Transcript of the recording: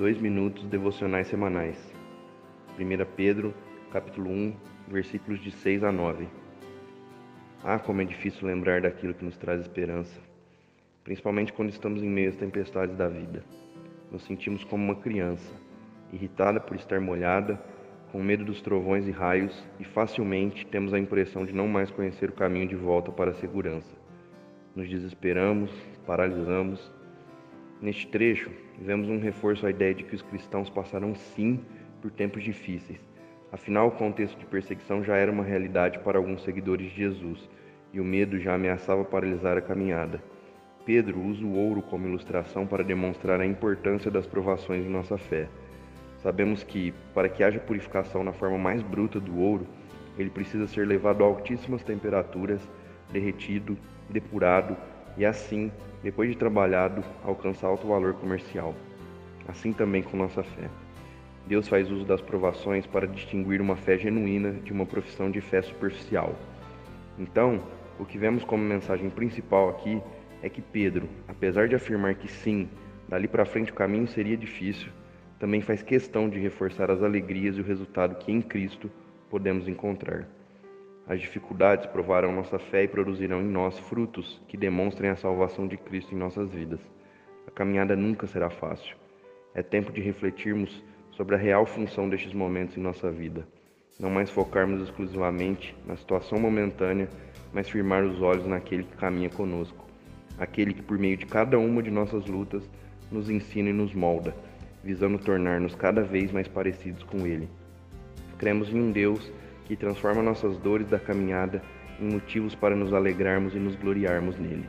Dois minutos devocionais semanais. 1 Pedro, capítulo 1, versículos de 6 a 9. Ah, como é difícil lembrar daquilo que nos traz esperança, principalmente quando estamos em meio às tempestades da vida. Nos sentimos como uma criança, irritada por estar molhada, com medo dos trovões e raios, e facilmente temos a impressão de não mais conhecer o caminho de volta para a segurança. Nos desesperamos, paralisamos Neste trecho, vemos um reforço à ideia de que os cristãos passarão sim por tempos difíceis. Afinal, o contexto de perseguição já era uma realidade para alguns seguidores de Jesus, e o medo já ameaçava paralisar a caminhada. Pedro usa o ouro como ilustração para demonstrar a importância das provações em nossa fé. Sabemos que, para que haja purificação na forma mais bruta do ouro, ele precisa ser levado a altíssimas temperaturas, derretido, depurado e assim, depois de trabalhado, alcançar alto valor comercial. Assim também com nossa fé. Deus faz uso das provações para distinguir uma fé genuína de uma profissão de fé superficial. Então, o que vemos como mensagem principal aqui é que Pedro, apesar de afirmar que sim, dali para frente o caminho seria difícil, também faz questão de reforçar as alegrias e o resultado que em Cristo podemos encontrar. As dificuldades provarão nossa fé e produzirão em nós frutos que demonstrem a salvação de Cristo em nossas vidas. A caminhada nunca será fácil. É tempo de refletirmos sobre a real função destes momentos em nossa vida. Não mais focarmos exclusivamente na situação momentânea, mas firmar os olhos naquele que caminha conosco, aquele que, por meio de cada uma de nossas lutas, nos ensina e nos molda, visando tornar-nos cada vez mais parecidos com Ele. Cremos em um Deus que transforma nossas dores da caminhada em motivos para nos alegrarmos e nos gloriarmos nele.